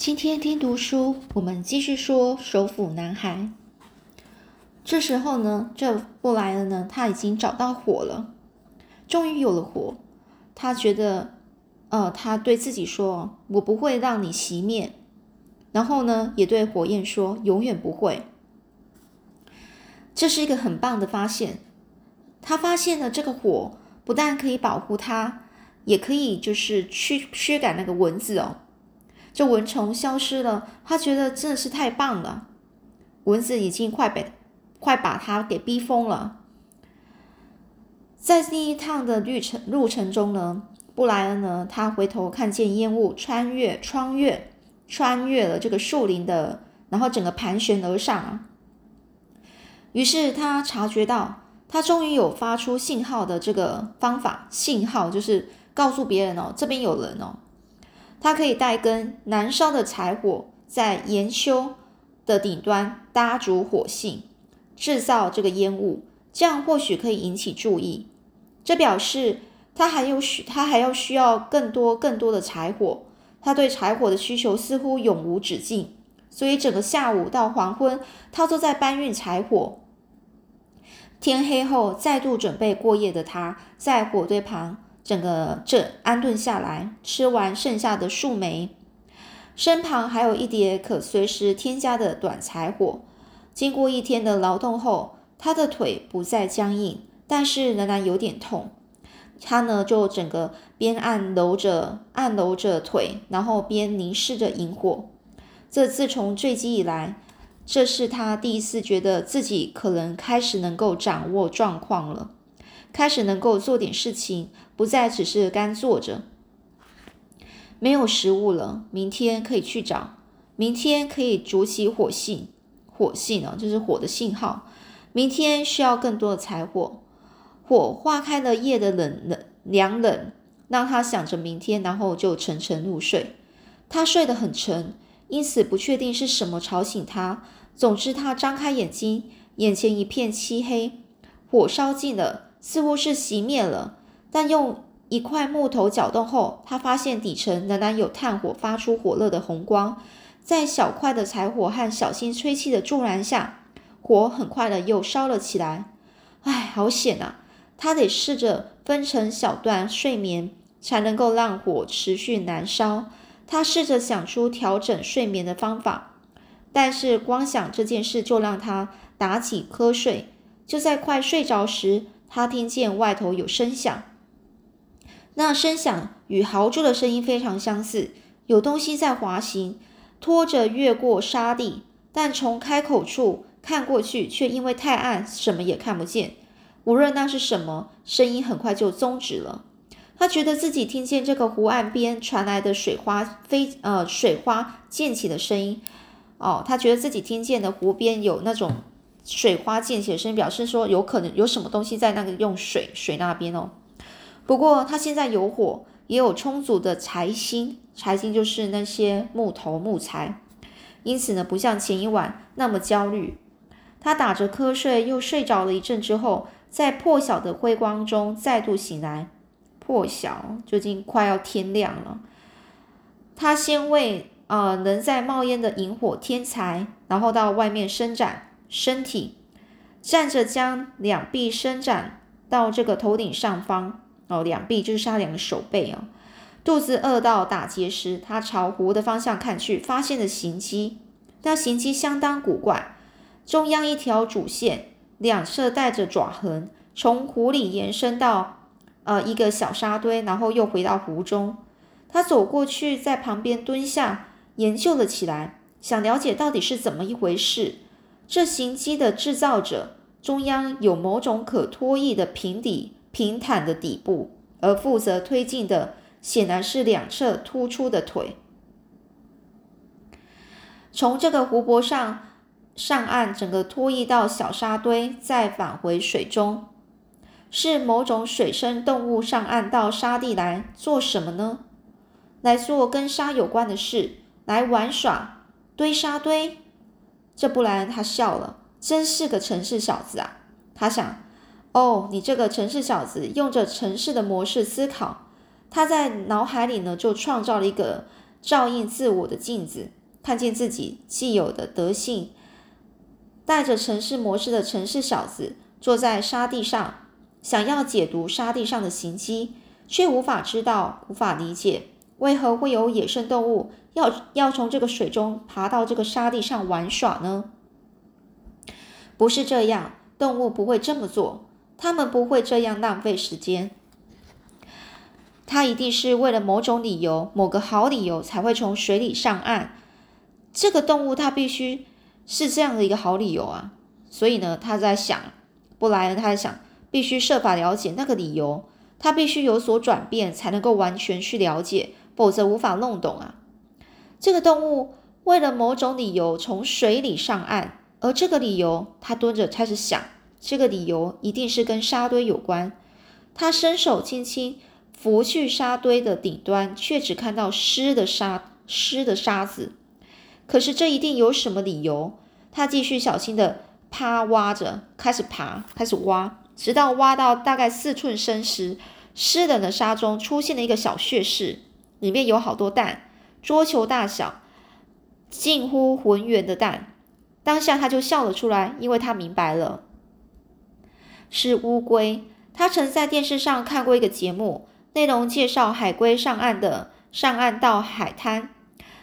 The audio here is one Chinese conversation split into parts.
今天听读书，我们继续说首府男孩。这时候呢，这布莱恩呢，他已经找到火了，终于有了火。他觉得，呃，他对自己说：“我不会让你熄灭。”然后呢，也对火焰说：“永远不会。”这是一个很棒的发现。他发现了这个火不但可以保护他，也可以就是驱驱赶那个蚊子哦。这蚊虫消失了，他觉得真的是太棒了。蚊子已经快被快把他给逼疯了。在第一趟的旅程路程中呢，布莱恩呢，他回头看见烟雾穿越、穿越、穿越了这个树林的，然后整个盘旋而上啊。于是他察觉到，他终于有发出信号的这个方法，信号就是告诉别人哦，这边有人哦。它可以带根燃烧的柴火，在岩丘的顶端搭筑火性，制造这个烟雾，这样或许可以引起注意。这表示他还有需，他还要需要更多更多的柴火。他对柴火的需求似乎永无止境，所以整个下午到黄昏，他都在搬运柴火。天黑后，再度准备过夜的他，在火堆旁。整个镇安顿下来，吃完剩下的树莓，身旁还有一叠可随时添加的短柴火。经过一天的劳动后，他的腿不再僵硬，但是仍然有点痛。他呢，就整个边按揉着按揉着腿，然后边凝视着萤火。这自从坠机以来，这是他第一次觉得自己可能开始能够掌握状况了。开始能够做点事情，不再只是干坐着。没有食物了，明天可以去找。明天可以筑起火信，火信呢，就是火的信号。明天需要更多的柴火。火化开了夜的冷冷凉冷，让他想着明天，然后就沉沉入睡。他睡得很沉，因此不确定是什么吵醒他。总之，他张开眼睛，眼前一片漆黑，火烧尽了。似乎是熄灭了，但用一块木头搅动后，他发现底层仍然有炭火发出火热的红光。在小块的柴火和小心吹气的助燃下，火很快的又烧了起来。唉，好险啊！他得试着分成小段睡眠，才能够让火持续燃烧。他试着想出调整睡眠的方法，但是光想这件事就让他打起瞌睡。就在快睡着时，他听见外头有声响，那声响与豪猪的声音非常相似，有东西在滑行，拖着越过沙地，但从开口处看过去，却因为太暗，什么也看不见。无论那是什么，声音很快就终止了。他觉得自己听见这个湖岸边传来的水花飞呃水花溅起的声音，哦，他觉得自己听见的湖边有那种。水花溅起的声音表示说，有可能有什么东西在那个用水水那边哦。不过他现在有火，也有充足的柴薪，柴薪就是那些木头木材，因此呢，不像前一晚那么焦虑。他打着瞌睡，又睡着了一阵之后，在破晓的辉光中再度醒来。破晓，就已经快要天亮了。他先为呃能在冒烟的萤火添柴，然后到外面伸展。身体站着，将两臂伸展到这个头顶上方哦，两臂就是他两个手背哦。肚子饿到打结时，他朝湖的方向看去，发现了行迹。那行迹相当古怪，中央一条主线，两侧带着爪痕，从湖里延伸到呃一个小沙堆，然后又回到湖中。他走过去，在旁边蹲下研究了起来，想了解到底是怎么一回事。这行迹的制造者中央有某种可拖曳的平底平坦的底部，而负责推进的显然是两侧突出的腿。从这个湖泊上上岸，整个拖曳到小沙堆，再返回水中，是某种水生动物上岸到沙地来做什么呢？来做跟沙有关的事，来玩耍堆沙堆。这布莱恩他笑了，真是个城市小子啊！他想，哦，你这个城市小子用着城市的模式思考。他在脑海里呢就创造了一个照应自我的镜子，看见自己既有的德性。带着城市模式的城市小子坐在沙地上，想要解读沙地上的行迹，却无法知道、无法理解，为何会有野生动物要要从这个水中爬到这个沙地上玩耍呢？不是这样，动物不会这么做，他们不会这样浪费时间。他一定是为了某种理由、某个好理由才会从水里上岸。这个动物它必须。是这样的一个好理由啊，所以呢，他在想，布莱恩他在想，必须设法了解那个理由，他必须有所转变，才能够完全去了解，否则无法弄懂啊。这个动物为了某种理由从水里上岸，而这个理由，他蹲着开始想，这个理由一定是跟沙堆有关。他伸手轻轻拂去沙堆的顶端，却只看到湿的沙，湿的沙子。可是这一定有什么理由？他继续小心的趴挖着，开始爬，开始挖，直到挖到大概四寸深时，湿冷的沙中出现了一个小穴室，里面有好多蛋，桌球大小，近乎浑圆的蛋。当下他就笑了出来，因为他明白了，是乌龟。他曾在电视上看过一个节目，内容介绍海龟上岸的，上岸到海滩，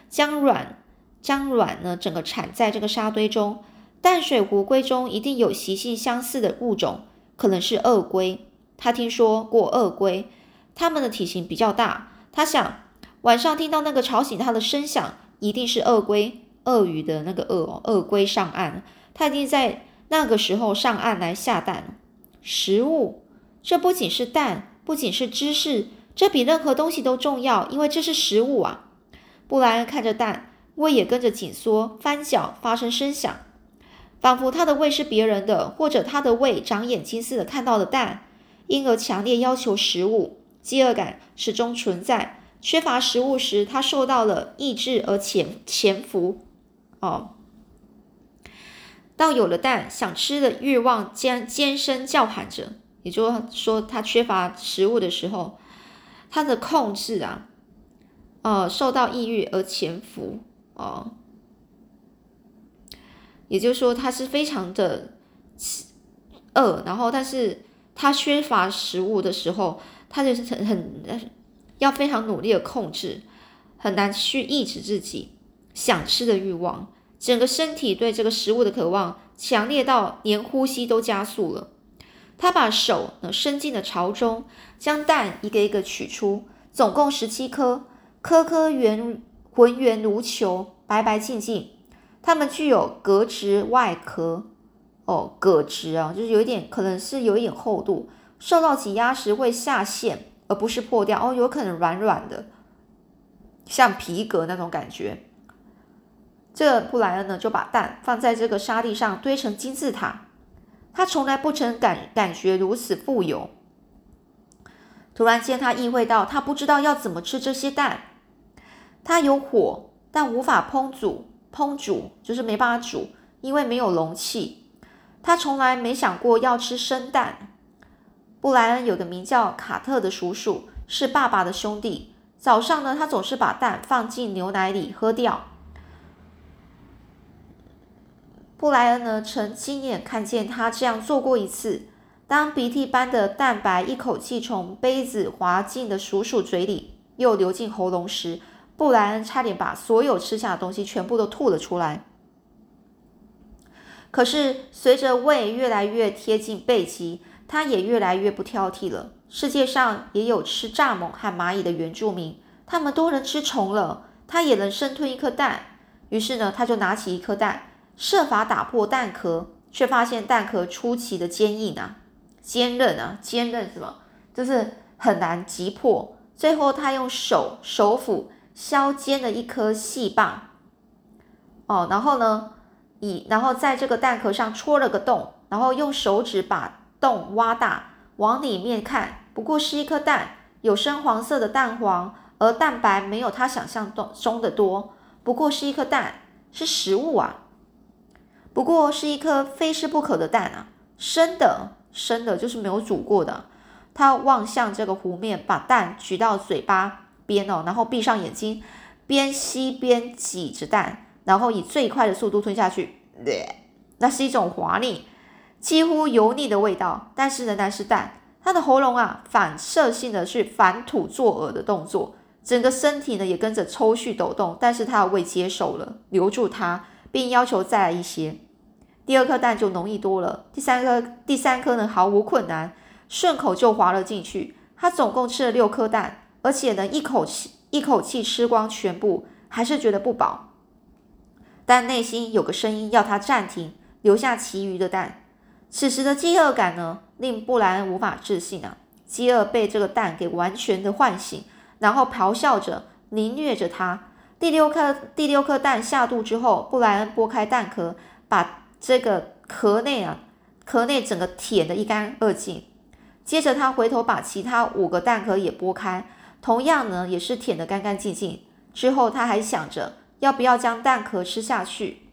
将卵。将卵呢，整个产在这个沙堆中。淡水湖龟中一定有习性相似的物种，可能是鳄龟。他听说过鳄龟，它们的体型比较大。他想，晚上听到那个吵醒他的声响，一定是鳄龟、鳄鱼的那个鳄鳄龟上岸。他一定在那个时候上岸来下蛋。食物，这不仅是蛋，不仅是芝士，这比任何东西都重要，因为这是食物啊。布莱恩看着蛋。胃也跟着紧缩、翻搅，发生声响，仿佛他的胃是别人的，或者他的胃长眼睛似的看到了蛋，因而强烈要求食物。饥饿感始终存在，缺乏食物时，他受到了抑制而潜潜伏。哦，到有了蛋，想吃的欲望尖尖声叫喊着，也就是说，他缺乏食物的时候，他的控制啊，呃，受到抑郁而潜伏。哦，也就是说，他是非常的饿，然后，但是他缺乏食物的时候，他就是很很要非常努力的控制，很难去抑制自己想吃的欲望，整个身体对这个食物的渴望强烈到连呼吸都加速了。他把手呢伸进了巢中，将蛋一个一个取出，总共十七颗，颗颗圆。浑圆如球，白白净净。它们具有革质外壳，哦，革质啊，就是有一点，可能是有一点厚度，受到挤压时会下陷，而不是破掉。哦，有可能软软的，像皮革那种感觉。这布莱恩呢，就把蛋放在这个沙地上堆成金字塔。他从来不曾感感觉如此富有。突然间，他意会到，他不知道要怎么吃这些蛋。他有火，但无法烹煮，烹煮就是没办法煮，因为没有容器。他从来没想过要吃生蛋。布莱恩有个名叫卡特的叔叔，是爸爸的兄弟。早上呢，他总是把蛋放进牛奶里喝掉。布莱恩呢，曾亲眼看见他这样做过一次。当鼻涕般的蛋白一口气从杯子滑进的鼠鼠嘴里，又流进喉咙时，布莱恩差点把所有吃下的东西全部都吐了出来。可是随着胃越来越贴近背脊，他也越来越不挑剔了。世界上也有吃蚱蜢和蚂蚁的原住民，他们都能吃虫了，他也能生吞一颗蛋。于是呢，他就拿起一颗蛋，设法打破蛋壳，却发现蛋壳出奇的坚硬啊，坚韧啊，坚韧什么？就是很难击破。最后，他用手手斧。削尖了一颗细棒，哦，然后呢，以然后在这个蛋壳上戳了个洞，然后用手指把洞挖大，往里面看，不过是一颗蛋，有深黄色的蛋黄，而蛋白没有他想象中的多，不过是一颗蛋，是食物啊，不过是一颗非吃不可的蛋啊，生的，生的，就是没有煮过的。他望向这个湖面，把蛋举到嘴巴。边哦，然后闭上眼睛，边吸边挤着蛋，然后以最快的速度吞下去。那是一种滑腻、几乎油腻的味道，但是仍然是蛋。他的喉咙啊，反射性的去反吐作呕的动作，整个身体呢也跟着抽搐抖动。但是他的胃接受了，留住它，并要求再来一些。第二颗蛋就容易多了，第三颗第三颗呢毫无困难，顺口就滑了进去。他总共吃了六颗蛋，而且呢一口气一口气吃光全部，还是觉得不饱。但内心有个声音要他暂停，留下其余的蛋。此时的饥饿感呢？令布莱恩无法置信啊！饥饿被这个蛋给完全的唤醒，然后咆哮着凌虐着他。第六颗第六颗蛋下肚之后，布莱恩剥开蛋壳，把这个壳内啊壳内整个舔得一干二净。接着他回头把其他五个蛋壳也剥开，同样呢也是舔得干干净净。之后他还想着要不要将蛋壳吃下去，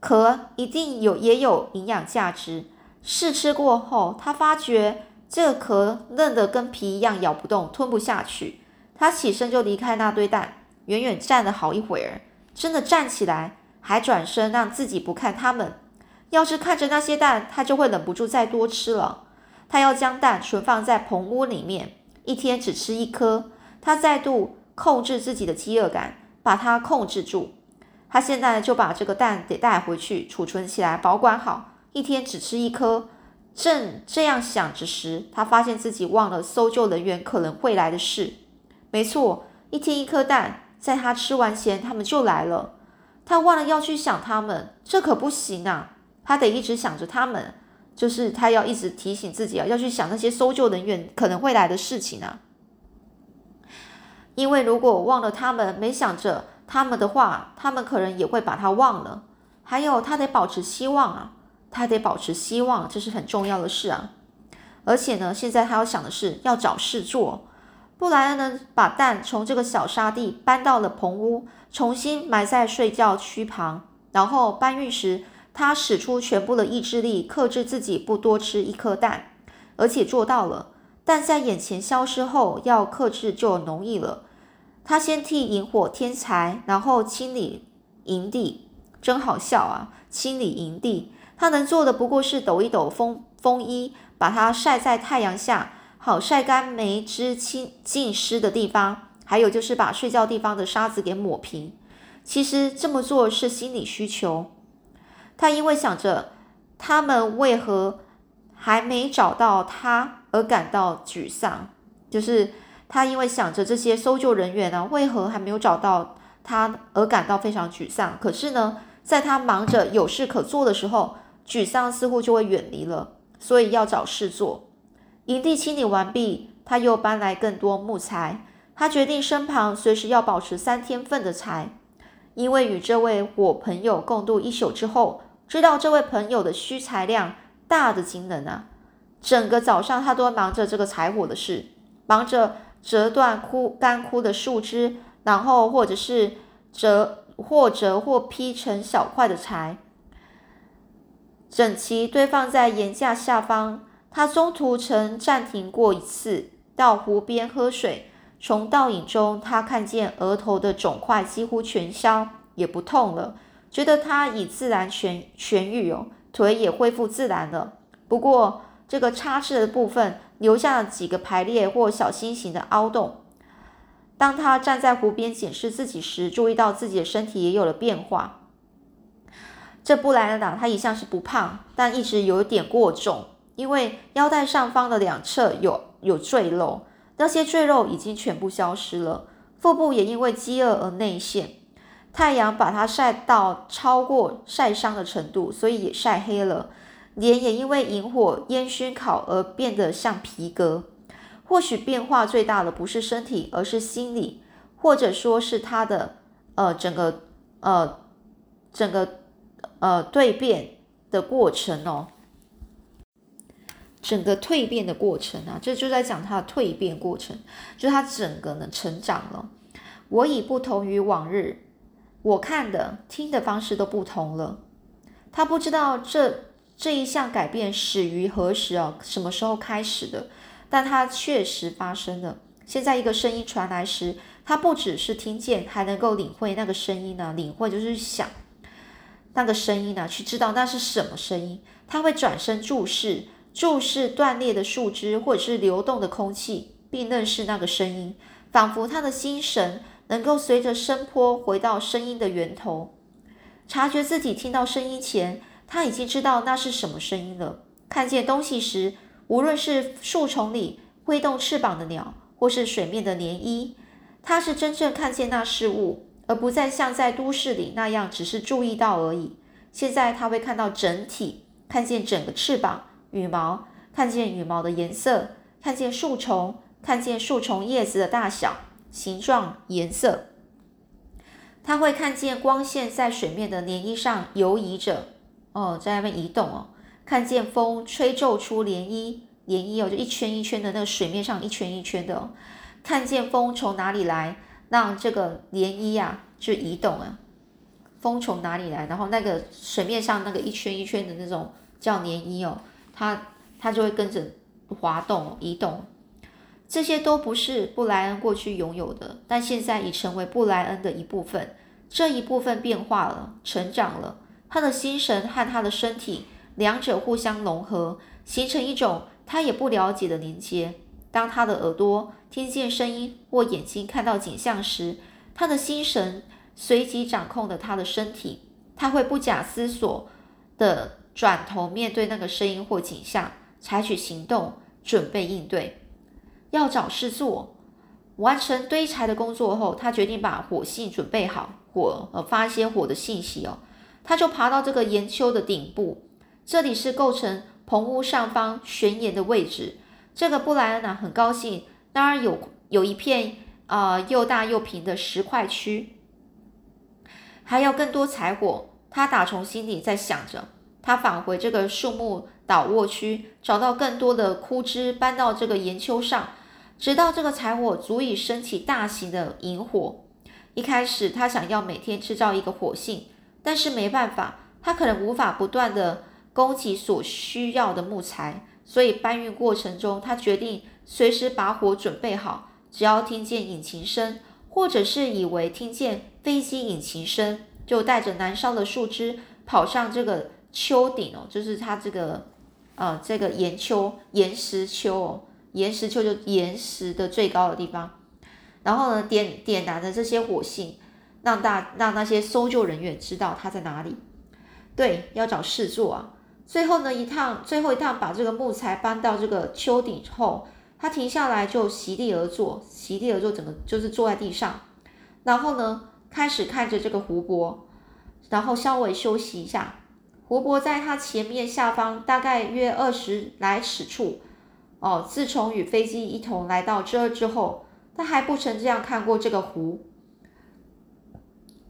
壳一定有也有营养价值。试吃过后，他发觉这个壳嫩得跟皮一样，咬不动，吞不下去。他起身就离开那堆蛋，远远站了好一会儿，真的站起来，还转身让自己不看他们。要是看着那些蛋，他就会忍不住再多吃了。他要将蛋存放在棚屋里面，一天只吃一颗。他再度控制自己的饥饿感，把它控制住。他现在就把这个蛋得带回去，储存起来，保管好。一天只吃一颗，正这样想着时，他发现自己忘了搜救人员可能会来的事。没错，一天一颗蛋，在他吃完前，他们就来了。他忘了要去想他们，这可不行啊！他得一直想着他们，就是他要一直提醒自己啊，要去想那些搜救人员可能会来的事情啊。因为如果忘了他们，没想着他们的话，他们可能也会把他忘了。还有，他得保持希望啊。他得保持希望，这是很重要的事啊！而且呢，现在他要想的是要找事做。布莱恩呢，把蛋从这个小沙地搬到了棚屋，重新埋在睡觉区旁。然后搬运时，他使出全部的意志力，克制自己不多吃一颗蛋，而且做到了。蛋在眼前消失后，要克制就容易了。他先替萤火添柴，然后清理营地，真好笑啊！清理营地。他能做的不过是抖一抖风风衣，把它晒在太阳下，好晒干梅枝浸浸湿的地方。还有就是把睡觉地方的沙子给抹平。其实这么做是心理需求。他因为想着他们为何还没找到他而感到沮丧，就是他因为想着这些搜救人员呢为何还没有找到他而感到非常沮丧。可是呢，在他忙着有事可做的时候。沮丧似乎就会远离了，所以要找事做。营地清理完毕，他又搬来更多木材。他决定身旁随时要保持三天份的柴，因为与这位我朋友共度一宿之后，知道这位朋友的需材量大的惊人啊！整个早上他都忙着这个柴火的事，忙着折断枯干枯的树枝，然后或者是折或折或劈成小块的柴。整齐堆放在岩架下方。他中途曾暂停过一次，到湖边喝水。从倒影中，他看见额头的肿块几乎全消，也不痛了，觉得他已自然痊痊愈哦，腿也恢复自然了。不过，这个插翅的部分留下了几个排列或小心形的凹洞。当他站在湖边检视自己时，注意到自己的身体也有了变化。这布莱恩啊，他一向是不胖，但一直有点过重，因为腰带上方的两侧有有赘肉，那些赘肉已经全部消失了。腹部也因为饥饿而内陷，太阳把它晒到超过晒伤的程度，所以也晒黑了。脸也因为萤火烟熏烤而变得像皮革。或许变化最大的不是身体，而是心理，或者说是他的呃整个呃整个。呃，蜕变的过程哦，整个蜕变的过程啊，这就在讲他的蜕变过程，就他整个呢成长了。我已不同于往日，我看的、听的方式都不同了。他不知道这这一项改变始于何时哦，什么时候开始的？但它确实发生了。现在一个声音传来时，他不只是听见，还能够领会那个声音呢。领会就是想那个声音呢，去知道那是什么声音。他会转身注视，注视断裂的树枝或者是流动的空气，并认识那个声音，仿佛他的心神能够随着声波回到声音的源头，察觉自己听到声音前，他已经知道那是什么声音了。看见东西时，无论是树丛里挥动翅膀的鸟，或是水面的涟漪，他是真正看见那事物，而不再像在都市里那样只是注意到而已。现在他会看到整体，看见整个翅膀、羽毛，看见羽毛的颜色，看见树丛，看见树丛叶子的大小、形状、颜色。他会看见光线在水面的涟漪上游移着，哦，在那边移动哦。看见风吹皱出涟漪，涟漪哦，就一圈一圈的那个水面上一圈一圈的。看见风从哪里来，让这个涟漪呀就移动啊。风从哪里来，然后那个水面上那个一圈一圈的那种叫涟漪哦，它它就会跟着滑动移动。这些都不是布莱恩过去拥有的，但现在已成为布莱恩的一部分。这一部分变化了，成长了，他的心神和他的身体。两者互相融合，形成一种他也不了解的连接。当他的耳朵听见声音或眼睛看到景象时，他的心神随即掌控了他的身体。他会不假思索地转头面对那个声音或景象，采取行动，准备应对。要找事做。完成堆柴的工作后，他决定把火信准备好，火呃发些火的信息哦。他就爬到这个岩丘的顶部。这里是构成棚屋上方悬崖的位置。这个布莱恩呢很高兴，那儿有有一片啊又大又平的石块区，还要更多柴火。他打从心里在想着，他返回这个树木倒卧区，找到更多的枯枝，搬到这个岩丘上，直到这个柴火足以升起大型的萤火。一开始他想要每天制造一个火性，但是没办法，他可能无法不断的。供给所需要的木材，所以搬运过程中，他决定随时把火准备好。只要听见引擎声，或者是以为听见飞机引擎声，就带着燃烧的树枝跑上这个丘顶哦，就是它这个呃这个岩丘、岩石丘哦，岩石丘就岩石的最高的地方。然后呢，点点燃的这些火星，让大让那些搜救人员知道他在哪里。对，要找事做啊。最后呢，一趟最后一趟把这个木材搬到这个丘顶后，他停下来就席地而坐，席地而坐，整个就是坐在地上，然后呢，开始看着这个湖泊，然后稍微休息一下。湖泊在他前面下方大概约二十来尺处。哦，自从与飞机一同来到这儿之后，他还不曾这样看过这个湖。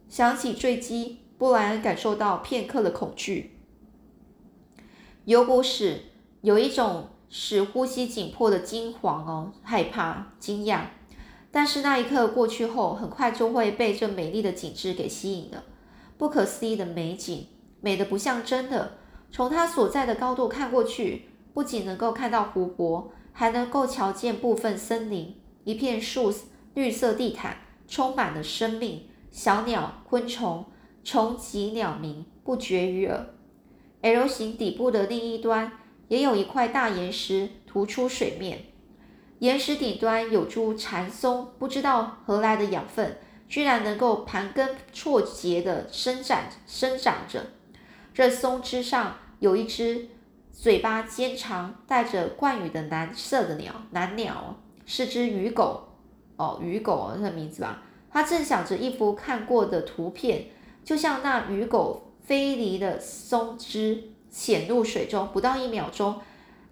想起坠机，布莱恩感受到片刻的恐惧。有股使有一种使呼吸紧迫的惊惶哦，害怕、惊讶。但是那一刻过去后，很快就会被这美丽的景致给吸引了。不可思议的美景，美得不像真的。从它所在的高度看过去，不仅能够看到湖泊，还能够瞧见部分森林，一片树绿色地毯，充满了生命。小鸟、昆虫、虫疾、鸟鸣不绝于耳。L 型底部的另一端也有一块大岩石突出水面，岩石顶端有株蚕松，不知道何来的养分，居然能够盘根错节的伸展生长着。这松枝上有一只嘴巴尖长、带着冠羽的蓝色的鸟，蓝鸟是只鱼狗哦，鱼狗这名字吧。它正想着一幅看过的图片，就像那鱼狗。飞离的松枝潜入水中，不到一秒钟，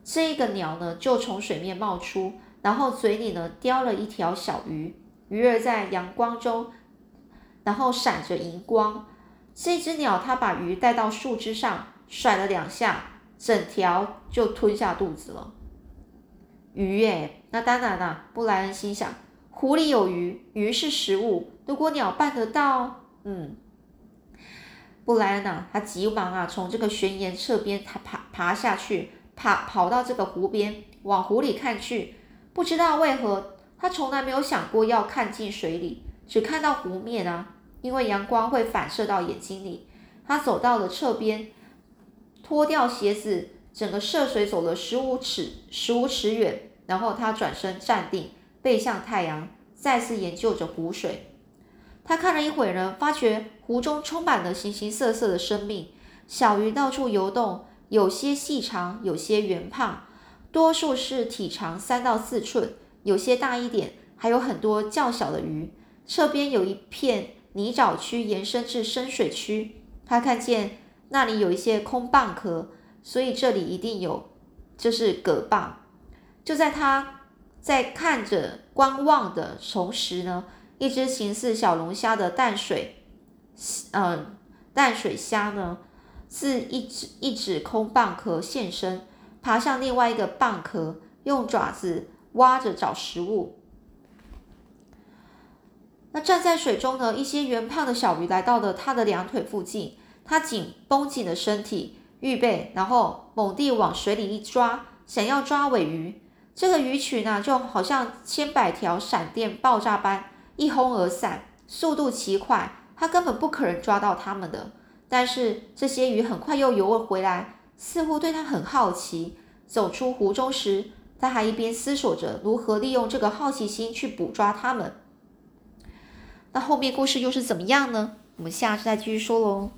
这个鸟呢就从水面冒出，然后嘴里呢叼了一条小鱼，鱼儿在阳光中，然后闪着银光。这只鸟它把鱼带到树枝上，甩了两下，整条就吞下肚子了。鱼耶，那当然啦。布莱恩心想，湖里有鱼，鱼是食物。如果鸟办得到，嗯。布莱恩呐，他急忙啊，从这个悬崖侧边他爬爬下去，爬跑到这个湖边，往湖里看去。不知道为何，他从来没有想过要看进水里，只看到湖面啊，因为阳光会反射到眼睛里。他走到了侧边，脱掉鞋子，整个涉水走了十五尺，十五尺远，然后他转身站定，背向太阳，再次研究着湖水。他看了一会儿呢，发觉湖中充满了形形色色的生命，小鱼到处游动，有些细长，有些圆胖，多数是体长三到四寸。有些大一点，还有很多较小的鱼。侧边有一片泥沼区，延伸至深水区。他看见那里有一些空蚌壳，所以这里一定有，就是蛤蚌。就在他在看着观望的同时呢，一只形似小龙虾的淡水，嗯，淡水虾呢，自一只一只空蚌壳现身，爬向另外一个蚌壳，用爪子。挖着找食物。那站在水中呢？一些圆胖的小鱼来到了他的两腿附近，他紧绷紧的身体，预备，然后猛地往水里一抓，想要抓尾鱼。这个鱼群呢，就好像千百条闪电爆炸般一哄而散，速度奇快，他根本不可能抓到它们的。但是这些鱼很快又游了回来，似乎对他很好奇。走出湖中时。他还一边思索着如何利用这个好奇心去捕抓它们。那后面故事又是怎么样呢？我们下次再继续说喽。